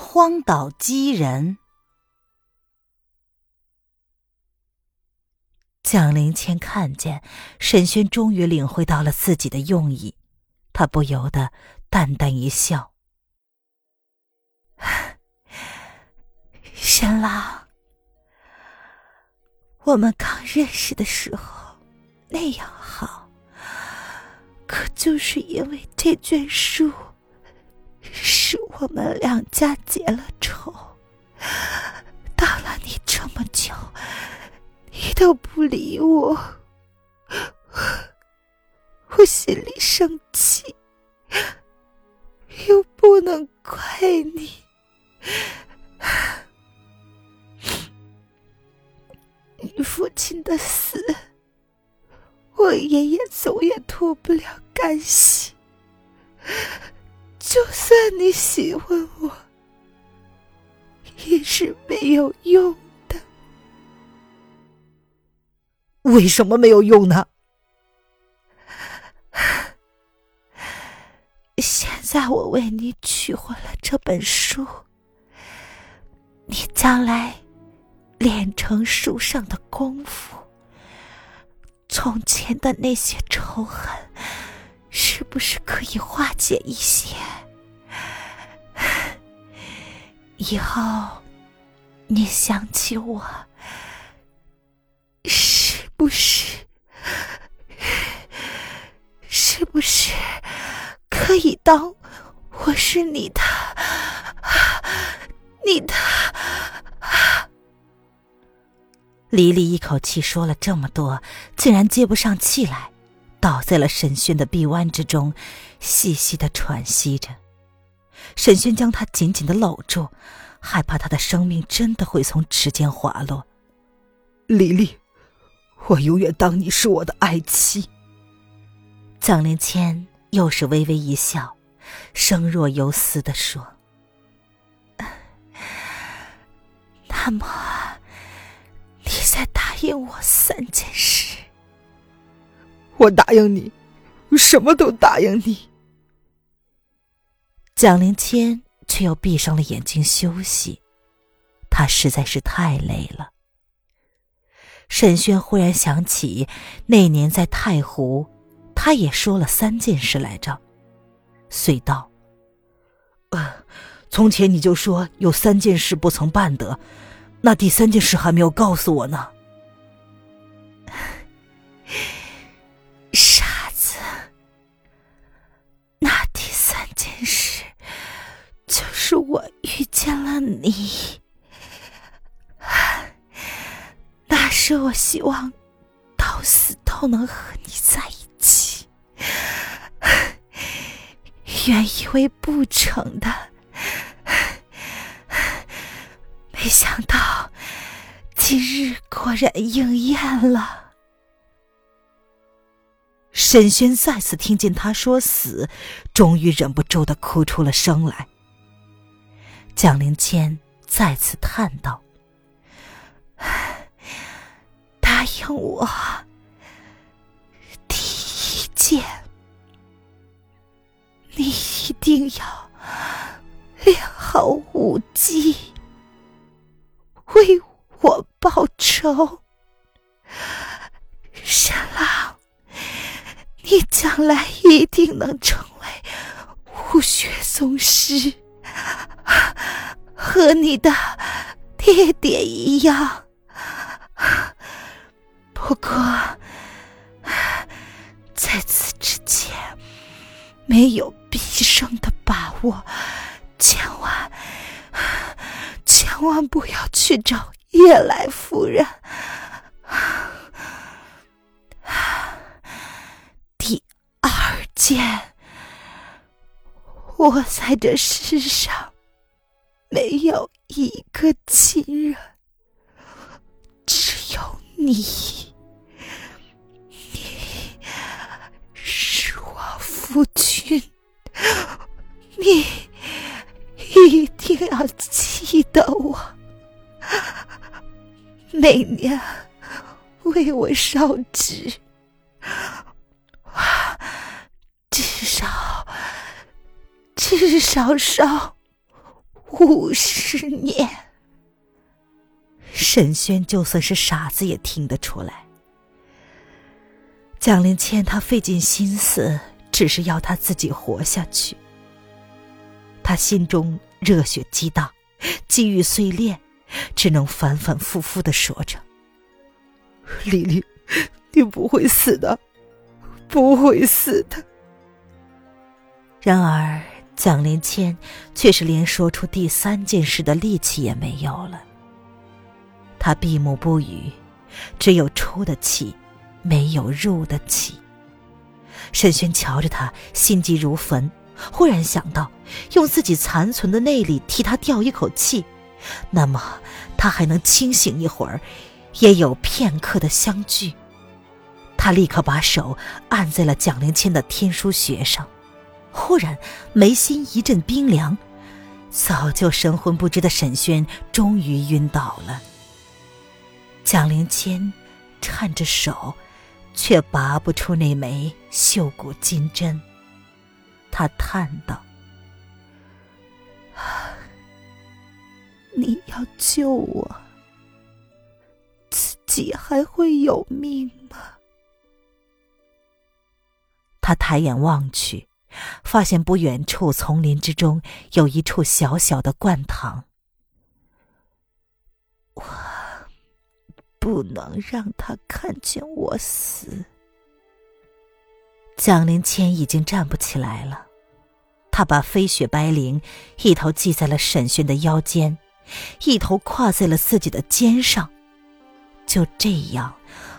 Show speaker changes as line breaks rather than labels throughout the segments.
荒岛鸡人，
蒋灵谦看见沈轩终于领会到了自己的用意，他不由得淡淡一笑：“ 沈郎，我们刚认识的时候那样好，可就是因为这卷书。”是我们两家结了仇，打了你这么久，你都不理我，我心里生气，又不能怪你。你父亲的死，我爷爷总也脱不了干系。就算你喜欢我，也是没有用的。
为什么没有用呢？
现在我为你取回了这本书，你将来练成书上的功夫，从前的那些仇恨。是不是可以化解一些？以后你想起我，是不是？是不是可以当我是你的？你的？黎黎一口气说了这么多，竟然接不上气来。倒在了沈轩的臂弯之中，细细的喘息着。沈轩将他紧紧的搂住，害怕他的生命真的会从指尖滑落。
丽丽，我永远当你是我的爱妻。
蒋灵谦又是微微一笑，声若游丝的说：“那么，你再答应我三件事。”
我答应你，什么都答应你。
蒋灵谦却又闭上了眼睛休息，他实在是太累了。沈轩忽然想起那年在太湖，他也说了三件事来着，遂道：“
呃，从前你就说有三件事不曾办得，那第三件事还没有告诉我呢。”
你，那是我希望到死都能和你在一起。原以为不成的，没想到今日果然应验了。
沈轩再次听见他说死，终于忍不住的哭出了声来。
蒋灵谦再次叹道：“答应我，第一件，你一定要练好武技，为我报仇。沈郎，你将来一定能成为武学宗师。” 和你的爹爹一样，不过在此之前没有必胜的把握，千万千万不要去找叶来夫人。第二件，我在这世上。没有一个亲人，只有你。你是我夫君，你一定要记得我，每年为我烧纸。至少烧五十年。
沈轩就算是傻子也听得出来，蒋灵谦他费尽心思，只是要他自己活下去。他心中热血激荡，机遇碎裂，只能反反复复的说着：“
丽丽，你不会死的。”不会死的。
然而，蒋灵谦却是连说出第三件事的力气也没有了。他闭目不语，只有出的气，没有入的气。沈轩瞧着他，心急如焚，忽然想到，用自己残存的内力替他吊一口气，那么他还能清醒一会儿，也有片刻的相聚。他立刻把手按在了蒋灵谦的天书穴上，忽然眉心一阵冰凉，早就神魂不知的沈轩终于晕倒了。蒋灵谦颤着手，却拔不出那枚绣骨金针。他叹道：“
你要救我，自己还会有命吗？”
他抬眼望去，发现不远处丛林之中有一处小小的灌塘。
我不能让他看见我死。
蒋灵谦已经站不起来了，他把飞雪白绫一头系在了沈轩的腰间，一头跨在了自己的肩上，就这样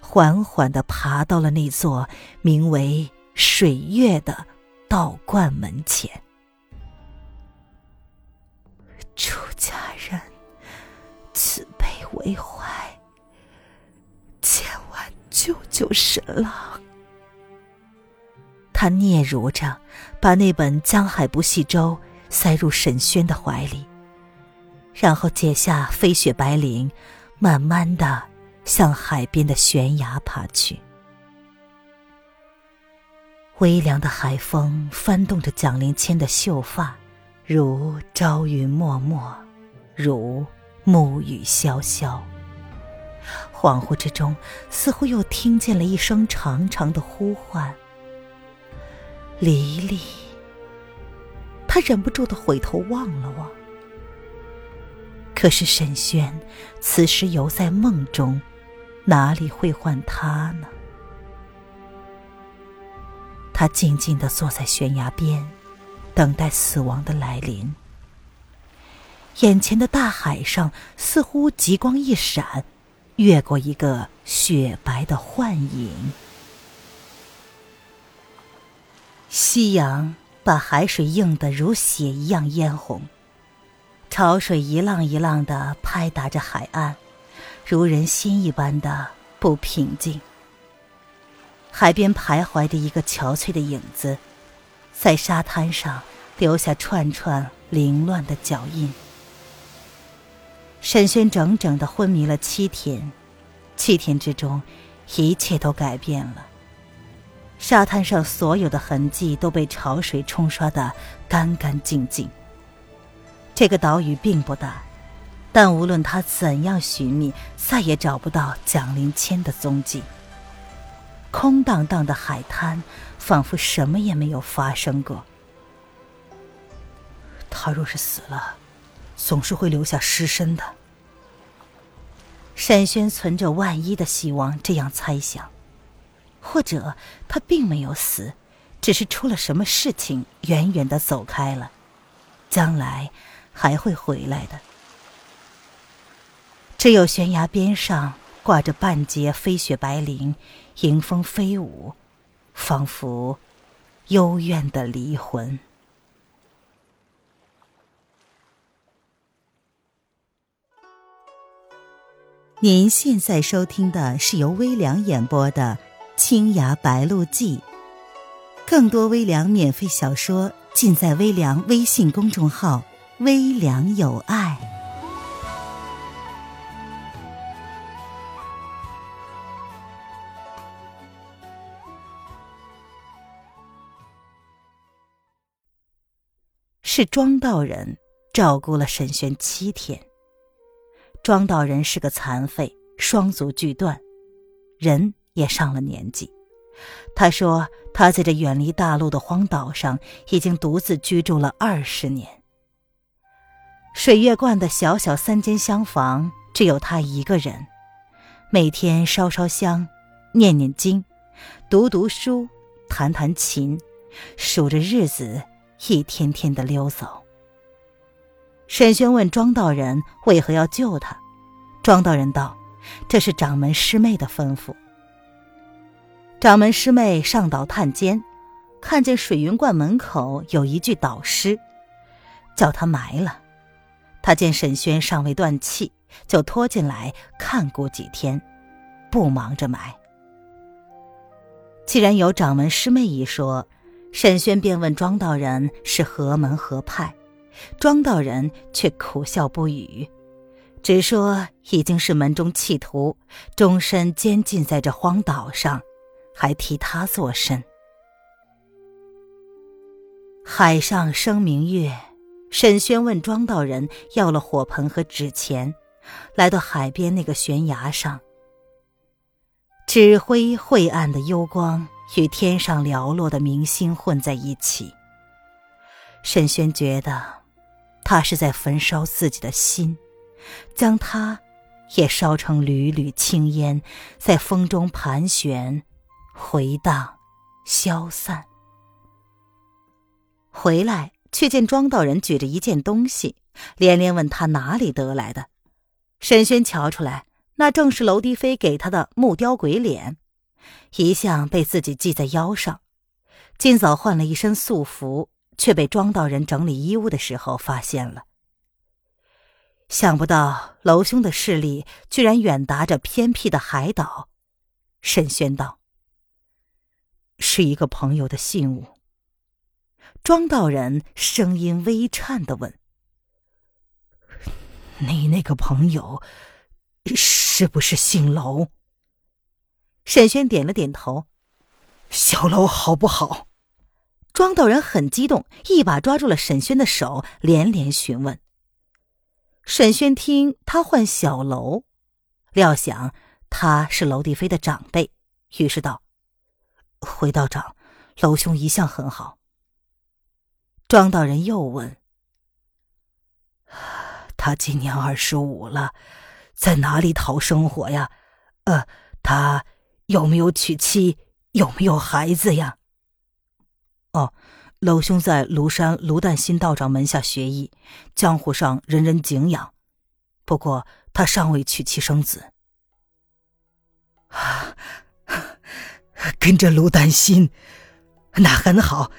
缓缓的爬到了那座名为。水月的道观门前，
出家人慈悲为怀，千万救救神郎。
他嗫嚅着，把那本《江海不系舟》塞入沈轩的怀里，然后解下飞雪白绫，慢慢的向海边的悬崖爬去。微凉的海风翻动着蒋灵谦的秀发，如朝云漠漠，如暮雨潇潇。恍惚之中，似乎又听见了一声长长的呼唤：“黎黎。”他忍不住的回头望了望，可是沈轩此时犹在梦中，哪里会唤他呢？他静静的坐在悬崖边，等待死亡的来临。眼前的大海上似乎极光一闪，越过一个雪白的幻影。夕阳把海水映得如血一样嫣红，潮水一浪一浪的拍打着海岸，如人心一般的不平静。海边徘徊的一个憔悴的影子，在沙滩上留下串串凌乱的脚印。沈轩整整的昏迷了七天，七天之中，一切都改变了。沙滩上所有的痕迹都被潮水冲刷的干干净净。这个岛屿并不大，但无论他怎样寻觅，再也找不到蒋灵谦的踪迹。空荡荡的海滩，仿佛什么也没有发生过。
他若是死了，总是会留下尸身的。
沈轩存着万一的希望，这样猜想，或者他并没有死，只是出了什么事情，远远的走开了，将来还会回来的。只有悬崖边上。挂着半截飞雪白绫，迎风飞舞，仿佛幽怨的离魂。您现在收听的是由微凉演播的《青崖白鹿记》，更多微凉免费小说尽在微凉微信公众号“微凉有爱”。是庄道人照顾了沈轩七天。庄道人是个残废，双足俱断，人也上了年纪。他说他在这远离大陆的荒岛上已经独自居住了二十年。水月观的小小三间厢房只有他一个人，每天烧烧香，念念经，读读书，弹弹琴，数着日子，一天天的溜走。沈轩问庄道人为何要救他，庄道人道：“这是掌门师妹的吩咐。”掌门师妹上岛探监，看见水云观门口有一具倒尸，叫他埋了。他见沈轩尚未断气，就拖进来看顾几天，不忙着埋。既然有掌门师妹一说，沈轩便问庄道人是何门何派。庄道人却苦笑不语，只说已经是门中弃徒，终身监禁在这荒岛上，还替他作甚？海上生明月，沈轩问庄道人要了火盆和纸钱，来到海边那个悬崖上，纸灰晦暗的幽光与天上寥落的明星混在一起，沈轩觉得。他是在焚烧自己的心，将它也烧成缕缕青烟，在风中盘旋、回荡、消散。回来，却见庄道人举着一件东西，连连问他哪里得来的。沈轩瞧出来，那正是娄迪飞给他的木雕鬼脸，一向被自己系在腰上，今早换了一身素服。却被庄道人整理衣物的时候发现了。想不到娄兄的势力居然远达这偏僻的海岛。沈轩道：“是一个朋友的信物。”庄道人声音微颤的问：“你那个朋友是不是姓娄？”沈轩点了点头：“小楼好不好？”庄道人很激动，一把抓住了沈轩的手，连连询问。沈轩听他唤小楼，料想他是娄帝飞的长辈，于是道：“回道长，娄兄一向很好。”庄道人又问：“他今年二十五了，在哪里讨生活呀？呃，他有没有娶妻？有没有孩子呀？”哦，娄兄在庐山卢旦新道长门下学艺，江湖上人人敬仰。不过他尚未娶妻生子。啊，跟着卢丹新，那很好，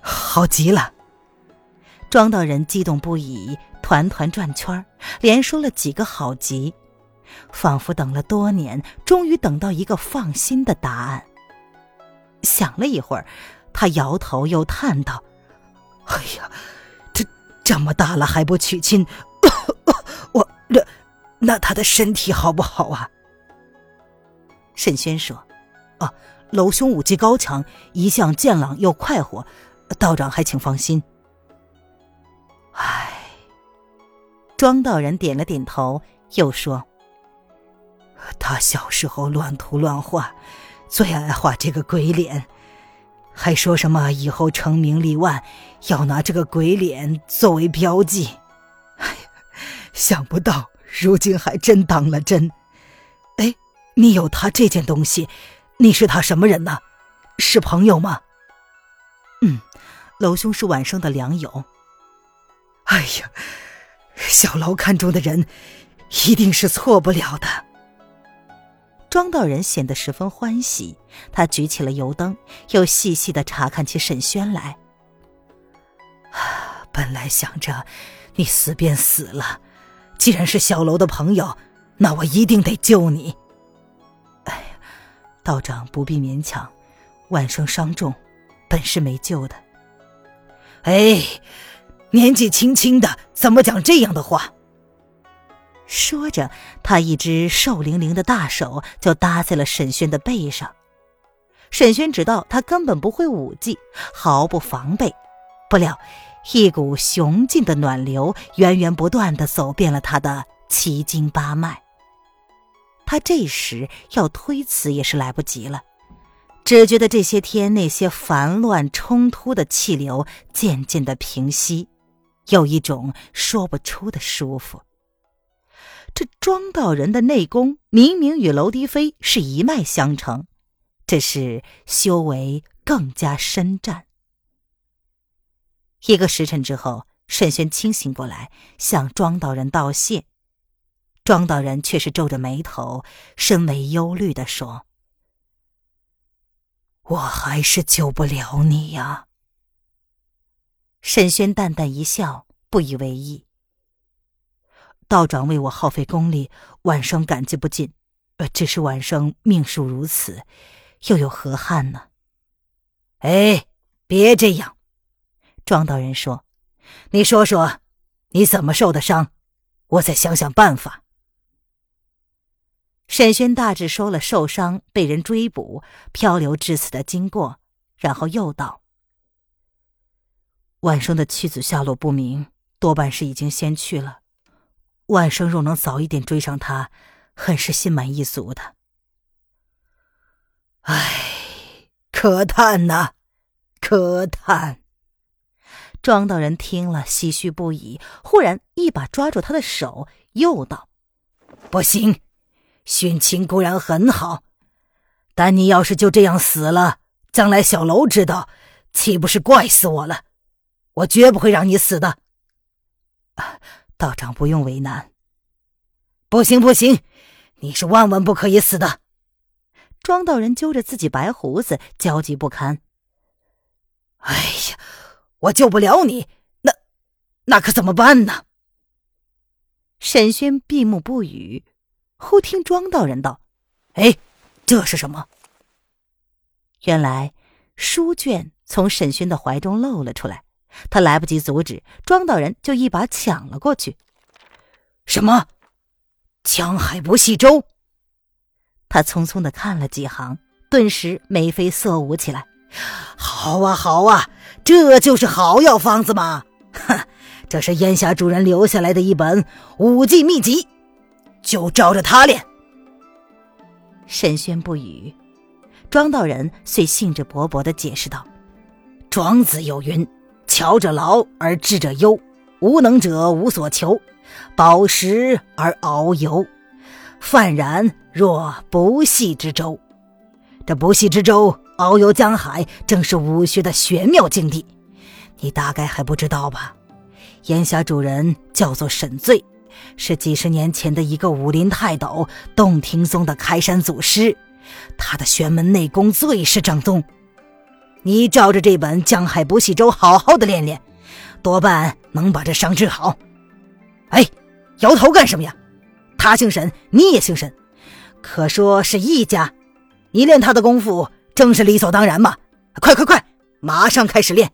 好极了。庄道人激动不已，团团转圈连说了几个好极，仿佛等了多年，终于等到一个放心的答案。想了一会儿。他摇头又叹道：“哎呀，这这么大了还不娶亲，我那那他的身体好不好啊？”沈轩说：“啊，娄兄武技高强，一向健朗又快活，道长还请放心。”唉，庄道人点了点头，又说：“他小时候乱涂乱画，最爱画这个鬼脸。”还说什么以后成名立万，要拿这个鬼脸作为标记。哎呀，想不到如今还真当了真。哎，你有他这件东西，你是他什么人呢？是朋友吗？嗯，娄兄是晚生的良友。哎呀，小楼看中的人，一定是错不了的。庄道人显得十分欢喜，他举起了油灯，又细细的查看起沈轩来。本来想着你死便死了，既然是小楼的朋友，
那我一定得救你。
哎呀，道长不必勉强，晚生伤重，本是没救的。
哎，年纪轻轻的，怎么讲这样的话？
说着，他一只瘦伶伶的大手就搭在了沈轩的背上。沈轩知道他根本不会武技，毫不防备。不料，一股雄劲的暖流源源不断的走遍了他的七经八脉。他这时要推辞也是来不及了，只觉得这些天那些烦乱冲突的气流渐渐的平息，有一种说不出的舒服。这庄道人的内功明明与楼迪飞是一脉相承，只是修为更加深湛。一个时辰之后，沈轩清醒过来，向庄道人道谢。庄道人却是皱着眉头，深为忧虑的说：“
我还是救不了你呀。”
沈轩淡淡一笑，不以为意。道长为我耗费功力，晚生感激不尽。呃，只是晚生命数如此，又有何憾呢？
哎，别这样。
庄道人说：“
你说说，你怎么受的伤？我再想想办法。”
沈轩大致说了受伤、被人追捕、漂流至此的经过，然后又道：“晚生的妻子下落不明，多半是已经先去了。”万生若能早一点追上他，很是心满意足的。
唉，可叹呐，可叹！
庄道人听了，唏嘘不已，忽然一把抓住他的手，又道：“
不行，殉情固然很好，但你要是就这样死了，将来小楼知道，岂不是怪死我了？我绝不会让你死的。”
啊。道长不用为难。
不行不行，你是万万不可以死的。
庄道人揪着自己白胡子，焦急不堪。
哎呀，我救不了你，那那可怎么办呢？
沈轩闭目不语。忽听庄道人道：“
哎，这是什么？”
原来书卷从沈轩的怀中露了出来。他来不及阻止，庄道人就一把抢了过去。
什么？江海不系舟？
他匆匆的看了几行，顿时眉飞色舞起来。
好啊，好啊，这就是好药方子嘛！哼，这是烟霞主人留下来的一本武技秘籍，就照着他练。
沈轩不语，庄道人遂兴致勃勃的解释道：“
庄子有云。”巧者劳而智者忧，无能者无所求，饱食而遨游，泛然若不系之舟。这不系之舟遨游江海，正是武学的玄妙境地。你大概还不知道吧？烟霞主人叫做沈醉，是几十年前的一个武林泰斗，洞庭宗的开山祖师。他的玄门内功最是正宗。你照着这本《江海不系舟》好好的练练，多半能把这伤治好。哎，摇头干什么呀？他姓沈，你也姓沈，可说是一家。你练他的功夫，正是理所当然嘛。快快快，马上开始练。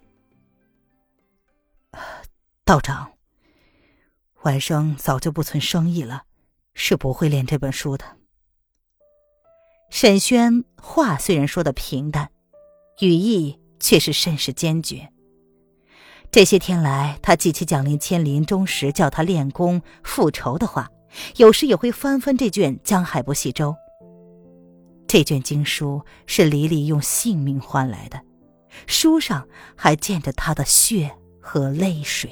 道长，晚生早就不存生意了，是不会练这本书的。沈轩话虽然说的平淡。语意却是甚是坚决。这些天来，他记起蒋灵谦临终时叫他练功复仇的话，有时也会翻翻这卷《江海不系舟》。这卷经书是黎黎用性命换来的，书上还溅着他的血和泪水。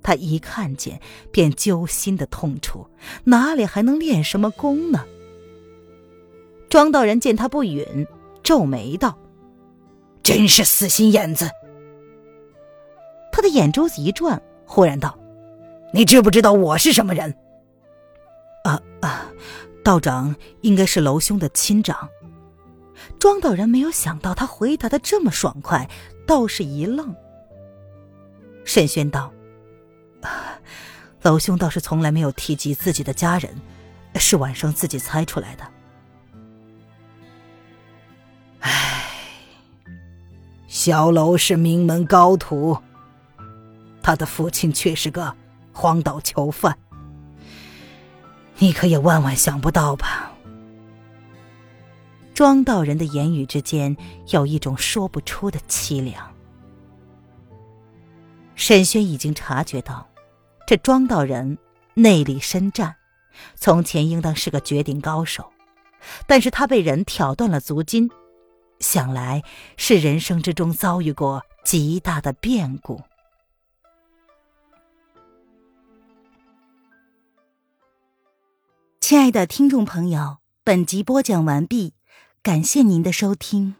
他一看见便揪心的痛楚，哪里还能练什么功呢？庄道人见他不允，皱眉道。
真是死心眼子！
他的眼珠子一转，忽然道：“
你知不知道我是什么人？”“
啊啊，道长应该是楼兄的亲长。”庄道人没有想到他回答的这么爽快，倒是一愣。沈轩道：“啊楼兄倒是从来没有提及自己的家人，
是晚上自己猜出来的。唉，小楼是名门高徒，他的父亲却是个荒岛囚犯。你可也万万想不到吧？
庄道人的言语之间有一种说不出的凄凉。沈轩已经察觉到，这庄道人内力深湛，从前应当是个绝顶高手，但是他被人挑断了足筋，想来是人生之中遭遇过极大的变故。亲爱的听众朋友，本集播讲完毕，感谢您的收听。